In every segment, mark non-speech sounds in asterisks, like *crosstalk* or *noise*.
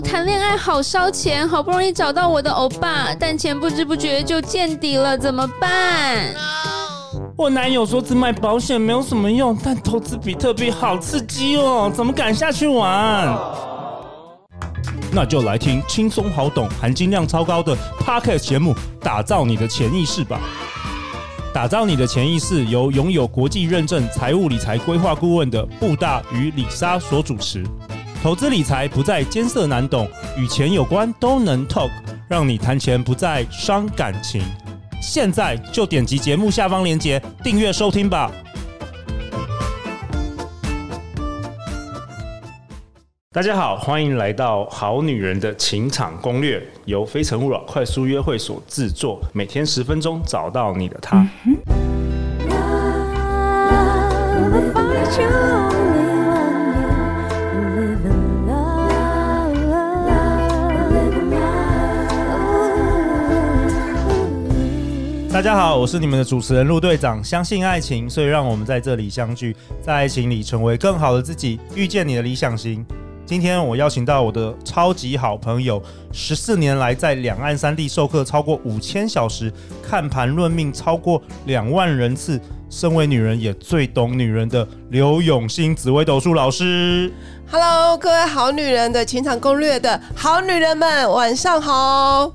谈恋爱好烧钱，好不容易找到我的欧巴，但钱不知不觉就见底了，怎么办？我男友说只买保险没有什么用，但投资比特币好刺激哦，怎么敢下去玩？那就来听轻松好懂、含金量超高的 Podcast 节目，打造你的潜意识吧！打造你的潜意识由拥有国际认证财务理财规划顾问的布大与李莎所主持。投资理财不再艰涩难懂，与钱有关都能 talk，让你谈钱不再伤感情。现在就点击节目下方链接订阅收听吧。大家好，欢迎来到《好女人的情场攻略》，由非诚勿扰快速约会所制作，每天十分钟，找到你的他。大家好，我是你们的主持人陆队长。相信爱情，所以让我们在这里相聚，在爱情里成为更好的自己，遇见你的理想型。今天我邀请到我的超级好朋友，十四年来在两岸三地授课超过五千小时，看盘论命超过两万人次，身为女人也最懂女人的刘永新紫微斗数老师。Hello，各位好女人的情场攻略的好女人们，晚上好。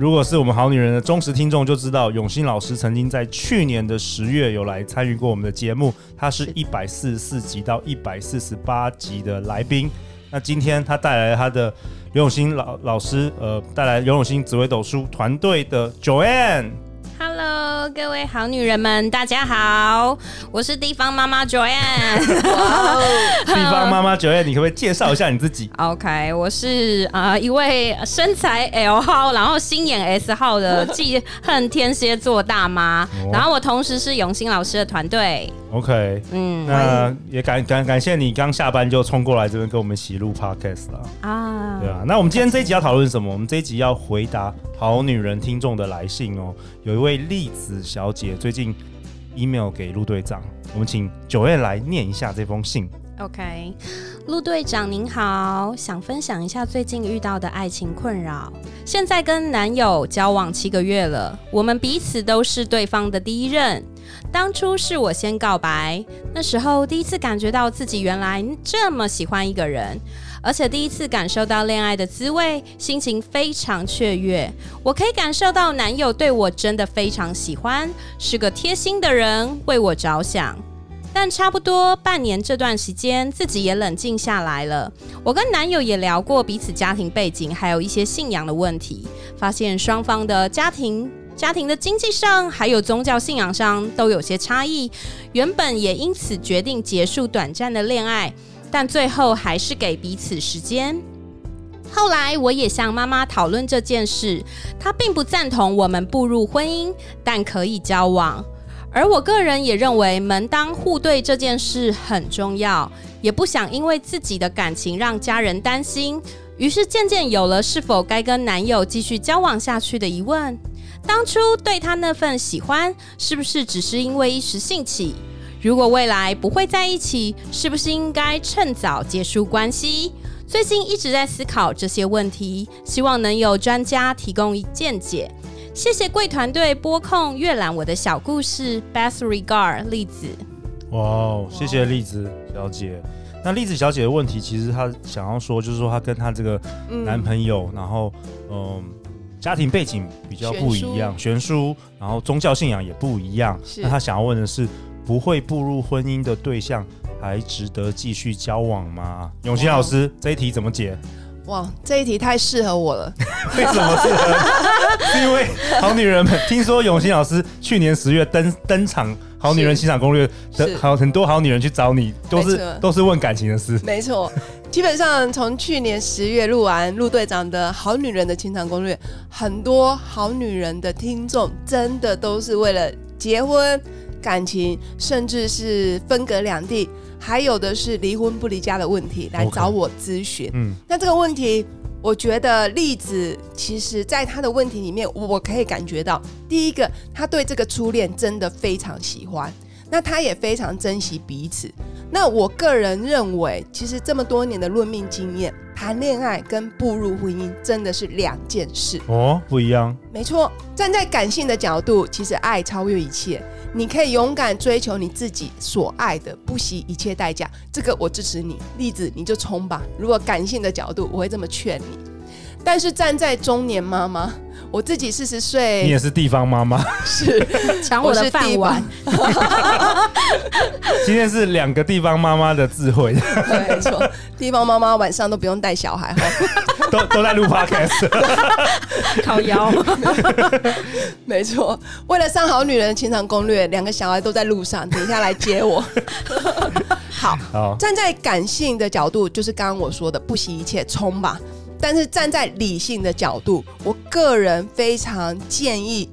如果是我们好女人的忠实听众，就知道永新老师曾经在去年的十月有来参与过我们的节目，他是一百四十四集到一百四十八集的来宾。那今天他带来他的刘永新老老师，呃，带来刘永新紫微斗书团队的 Joanne。Hello，各位好女人们，大家好，我是地方妈妈 Joanne。*laughs* 地方妈妈 Joanne，你可不可以介绍一下你自己？*laughs* OK，我是啊、呃、一位身材 L 号，然后心眼 S 号的 *laughs* 记恨天蝎座大妈，然后我同时是永兴老师的团队。OK，嗯，那也感感感谢你刚下班就冲过来这边跟我们一起录 Podcast 了啊，对啊，那我们今天这一集要讨论什么？我们这一集要回答好女人听众的来信哦。有一位栗子小姐最近 email 给陆队长，我们请 Joanne 来念一下这封信。OK，陆队长您好，想分享一下最近遇到的爱情困扰。现在跟男友交往七个月了，我们彼此都是对方的第一任。当初是我先告白，那时候第一次感觉到自己原来这么喜欢一个人，而且第一次感受到恋爱的滋味，心情非常雀跃。我可以感受到男友对我真的非常喜欢，是个贴心的人，为我着想。但差不多半年这段时间，自己也冷静下来了。我跟男友也聊过彼此家庭背景，还有一些信仰的问题，发现双方的家庭。家庭的经济上，还有宗教信仰上都有些差异，原本也因此决定结束短暂的恋爱，但最后还是给彼此时间。后来我也向妈妈讨论这件事，她并不赞同我们步入婚姻，但可以交往。而我个人也认为门当户对这件事很重要，也不想因为自己的感情让家人担心，于是渐渐有了是否该跟男友继续交往下去的疑问。当初对他那份喜欢，是不是只是因为一时兴起？如果未来不会在一起，是不是应该趁早结束关系？最近一直在思考这些问题，希望能有专家提供见解。谢谢贵团队播控阅览我的小故事。Best regard，栗子。哇哦，谢谢栗子小姐。那栗子小姐的问题，其实她想要说，就是说她跟她这个男朋友，嗯、然后嗯。家庭背景比较不一样，悬殊，然后宗教信仰也不一样。那他想要问的是，不会步入婚姻的对象，还值得继续交往吗？永新老师，这一题怎么解？哇，这一题太适合我了。为什么适合？*laughs* 是因为好女人们，听说永新老师去年十月登登场。好女人情场攻略的好很多好女人去找你，都是都是问感情的事。没错，基本上从去年十月录完陆队长的好女人的情场攻略，很多好女人的听众真的都是为了结婚、感情，甚至是分隔两地，还有的是离婚不离家的问题来找我咨询。嗯，那这个问题。我觉得栗子其实，在他的问题里面，我可以感觉到，第一个，他对这个初恋真的非常喜欢，那他也非常珍惜彼此。那我个人认为，其实这么多年的论命经验，谈恋爱跟步入婚姻真的是两件事哦，不一样。没错，站在感性的角度，其实爱超越一切，你可以勇敢追求你自己所爱的，不惜一切代价。这个我支持你，例子你就冲吧。如果感性的角度，我会这么劝你。但是站在中年妈妈。我自己四十岁，你也是地方妈妈，是抢我的饭碗。*laughs* 今天是两个地方妈妈的智慧，对，没错，地方妈妈晚上都不用带小孩，*laughs* 都都在录 podcast，*laughs* 靠腰，没错，为了上好女人的情场攻略，两个小孩都在路上，等一下来接我。好，好，站在感性的角度，就是刚刚我说的，不惜一切冲吧。但是站在理性的角度，我个人非常建议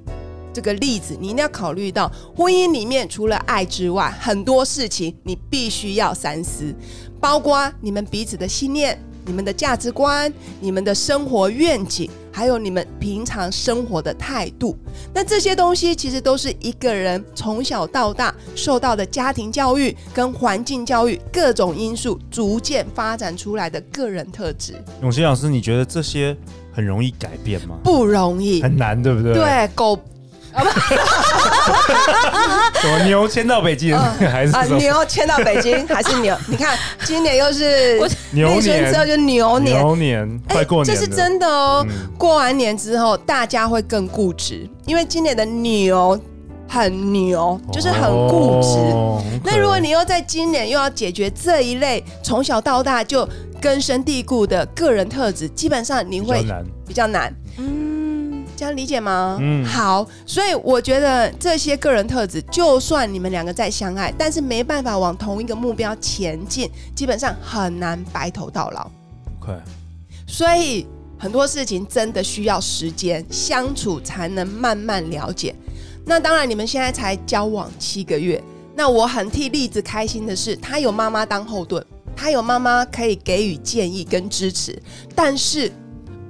这个例子，你一定要考虑到婚姻里面除了爱之外，很多事情你必须要三思，包括你们彼此的信念。你们的价值观、你们的生活愿景，还有你们平常生活的态度，那这些东西其实都是一个人从小到大受到的家庭教育跟环境教育各种因素逐渐发展出来的个人特质。永新老师，你觉得这些很容易改变吗？不容易，很难，对不对？对，狗。*laughs* *laughs* 什么牛迁到北京，嗯、*laughs* 还是啊？牛迁到北京 *laughs* 还是牛？你看，今年又是牛年之后就牛年，牛年快过年，这是真的哦。嗯、过完年之后，大家会更固执，因为今年的牛很牛，就是很固执。那如果你又在今年又要解决这一类从小到大就根深蒂固的个人特质，基本上你会比较难。比较难嗯。这样理解吗？嗯，好，所以我觉得这些个人特质，就算你们两个再相爱，但是没办法往同一个目标前进，基本上很难白头到老。对，Okay. 所以很多事情真的需要时间相处才能慢慢了解。那当然，你们现在才交往七个月，那我很替栗子开心的是，他有妈妈当后盾，他有妈妈可以给予建议跟支持，但是。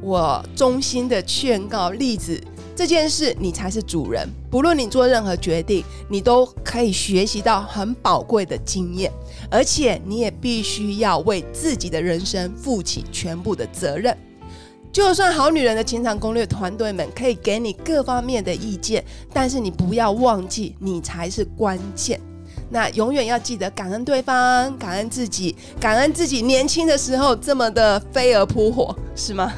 我衷心的劝告栗子，这件事你才是主人。不论你做任何决定，你都可以学习到很宝贵的经验，而且你也必须要为自己的人生负起全部的责任。就算好女人的情场攻略团队们可以给你各方面的意见，但是你不要忘记，你才是关键。那永远要记得感恩对方，感恩自己，感恩自己年轻的时候这么的飞蛾扑火，是吗？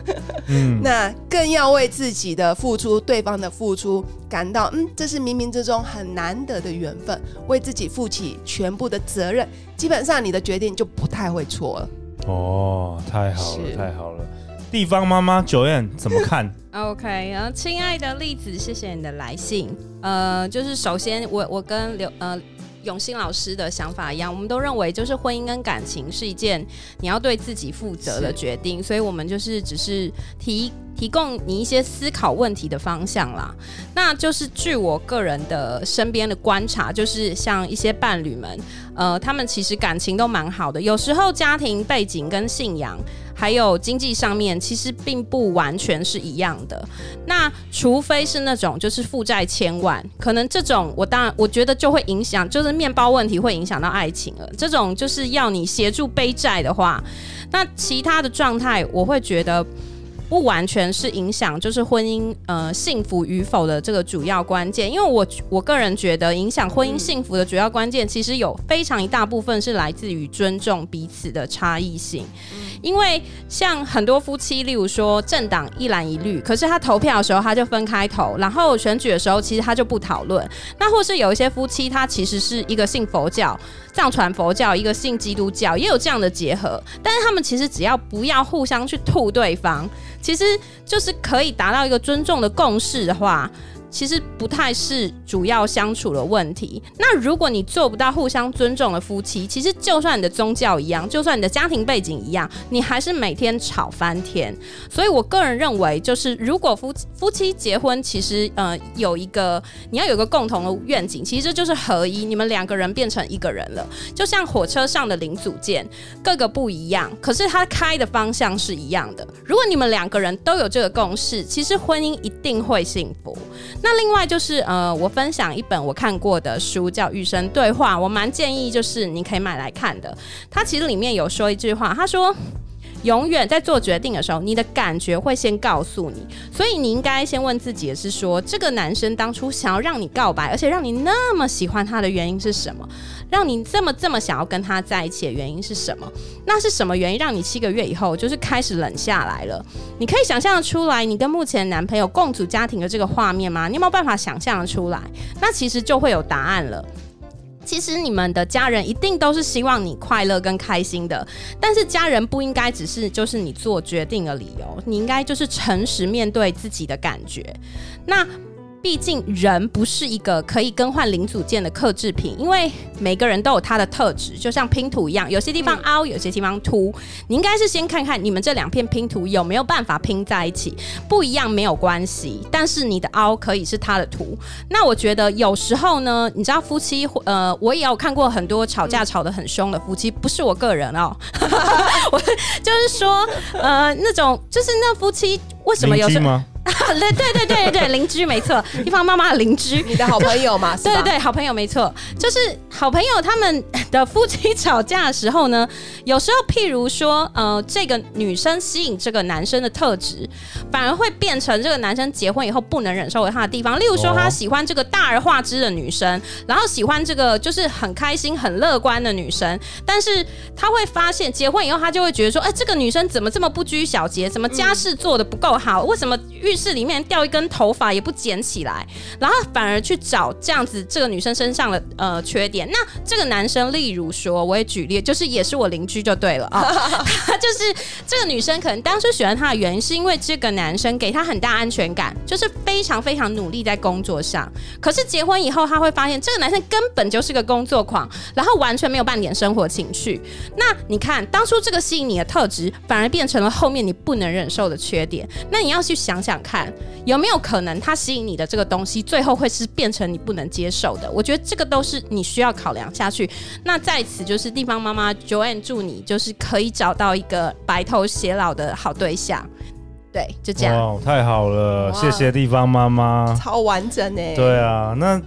嗯。*laughs* 那更要为自己的付出，对方的付出感到，嗯，这是冥冥之中很难得的缘分，为自己负起全部的责任，基本上你的决定就不太会错了。哦，太好了，太好了。地方妈妈 Joanne 怎么看？*laughs* OK，然后亲爱的栗子，谢谢你的来信。呃，就是首先我我跟刘呃。永新老师的想法一样，我们都认为就是婚姻跟感情是一件你要对自己负责的决定，所以我们就是只是提提供你一些思考问题的方向啦。那就是据我个人的身边的观察，就是像一些伴侣们，呃，他们其实感情都蛮好的，有时候家庭背景跟信仰。还有经济上面，其实并不完全是一样的。那除非是那种就是负债千万，可能这种我当然我觉得就会影响，就是面包问题会影响到爱情了。这种就是要你协助背债的话，那其他的状态我会觉得。不完全是影响，就是婚姻呃幸福与否的这个主要关键，因为我我个人觉得，影响婚姻幸福的主要关键，其实有非常一大部分是来自于尊重彼此的差异性。因为像很多夫妻，例如说政党一蓝一绿，可是他投票的时候他就分开投，然后选举的时候其实他就不讨论。那或是有一些夫妻，他其实是一个信佛教。藏传佛教，一个信基督教，也有这样的结合，但是他们其实只要不要互相去吐对方，其实就是可以达到一个尊重的共识的话。其实不太是主要相处的问题。那如果你做不到互相尊重的夫妻，其实就算你的宗教一样，就算你的家庭背景一样，你还是每天吵翻天。所以我个人认为，就是如果夫夫妻结婚，其实呃有一个你要有个共同的愿景，其实就是合一，你们两个人变成一个人了。就像火车上的零组件，各个不一样，可是它开的方向是一样的。如果你们两个人都有这个共识，其实婚姻一定会幸福。那另外就是呃，我分享一本我看过的书，叫《与神对话》，我蛮建议就是你可以买来看的。它其实里面有说一句话，他说。永远在做决定的时候，你的感觉会先告诉你，所以你应该先问自己的是说，这个男生当初想要让你告白，而且让你那么喜欢他的原因是什么？让你这么这么想要跟他在一起的原因是什么？那是什么原因让你七个月以后就是开始冷下来了？你可以想象得出来，你跟目前男朋友共组家庭的这个画面吗？你有没有办法想象得出来？那其实就会有答案了。其实你们的家人一定都是希望你快乐跟开心的，但是家人不应该只是就是你做决定的理由，你应该就是诚实面对自己的感觉。那。毕竟人不是一个可以更换零组件的克制品，因为每个人都有他的特质，就像拼图一样，有些地方凹，有些地方凸。你应该是先看看你们这两片拼图有没有办法拼在一起，不一样没有关系，但是你的凹可以是他的凸。那我觉得有时候呢，你知道夫妻，呃，我也有看过很多吵架吵得很凶的夫妻，不是我个人哦，*laughs* 我就是说，呃，那种就是那夫妻为什么有时候。*laughs* 对对对对对，邻居没错，地方妈妈的邻居，你的好朋友嘛？对对对，好朋友没错，就是好朋友他们的夫妻吵架的时候呢，有时候譬如说，呃，这个女生吸引这个男生的特质，反而会变成这个男生结婚以后不能忍受为他的地方。例如说，他喜欢这个大而化之的女生，然后喜欢这个就是很开心、很乐观的女生，但是他会发现结婚以后，他就会觉得说，哎，这个女生怎么这么不拘小节？怎么家事做的不够好？为什么遇室里面掉一根头发也不捡起来，然后反而去找这样子这个女生身上的呃缺点。那这个男生，例如说，我也举例，就是也是我邻居就对了 *laughs* 啊。他就是这个女生可能当初喜欢他的原因，是因为这个男生给她很大安全感，就是非常非常努力在工作上。可是结婚以后，他会发现这个男生根本就是个工作狂，然后完全没有半点生活情趣。那你看，当初这个吸引你的特质，反而变成了后面你不能忍受的缺点。那你要去想想看。有没有可能，他吸引你的这个东西，最后会是变成你不能接受的？我觉得这个都是你需要考量下去。那在此就是地方妈妈 Joanne 祝你，就是可以找到一个白头偕老的好对象。对，就这样。哇，太好了，谢谢地方妈妈，超完整哎。对啊，那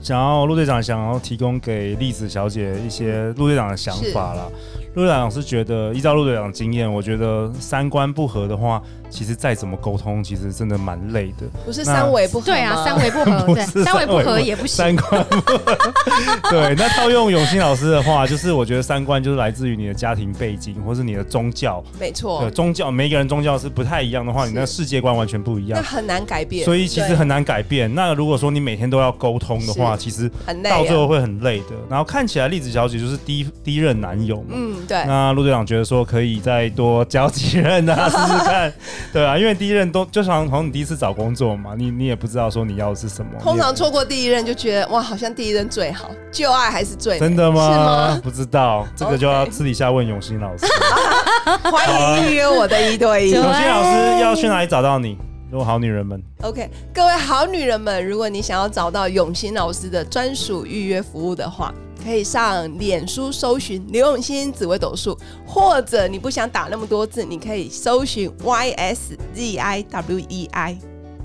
想要陆队长想要提供给栗子小姐一些陆队长的想法啦。陆队长是觉得，依照陆队长的经验，我觉得三观不合的话。其实再怎么沟通，其实真的蛮累的。不是三围不合，对啊，三围不合，*laughs* 对，三围不合也不行。三观不合，*laughs* 对。那套用永新老师的话，就是我觉得三观就是来自于你的家庭背景，或是你的宗教。没错。对，宗教每一个人宗教是不太一样的话，你那世界观完全不一样，那很难改变。所以其实很难改变。那如果说你每天都要沟通的话，其实到最后会很累的。然后看起来栗子小姐就是第一第一任男友嘛，嗯，对。那陆队长觉得说可以再多交几任啊，*laughs* 试试看。*laughs* 对啊，因为第一任都就像从你第一次找工作嘛，你你也不知道说你要的是什么。通常错过第一任就觉得哇，好像第一任最好，旧爱还是最真的吗？是吗？不知道，这个就要私底下问永新老师。*laughs* 欢迎预约我的一对一。永新老师要去哪里找到你？如果好女人们，OK，各位好女人们，如果你想要找到永新老师的专属预约服务的话。可以上脸书搜寻刘永新紫微斗数，或者你不想打那么多字，你可以搜寻 Y S Z I W E I。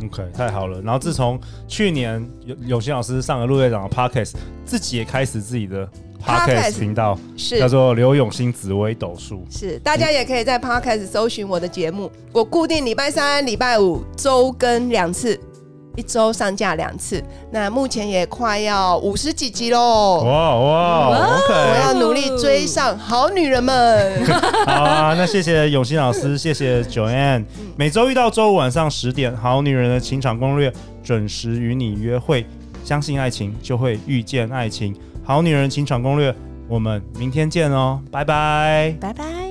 OK，太好了。然后自从去年永永新老师上了陆队长的 Podcast，自己也开始自己的 Podcast 频道，是叫做刘永新紫微斗数。是，大家也可以在 Podcast 搜寻我的节目，我固定礼拜三、礼拜五周更两次。一周上架两次，那目前也快要五十几集喽！哇哇，OK，我要努力追上好女人们。*laughs* 好啊，那谢谢永新老师，*laughs* 谢谢 Joanne。每周一到周五晚上十点，《好女人的情场攻略》准时与你约会。相信爱情，就会遇见爱情。《好女人情场攻略》，我们明天见哦，拜拜，拜拜。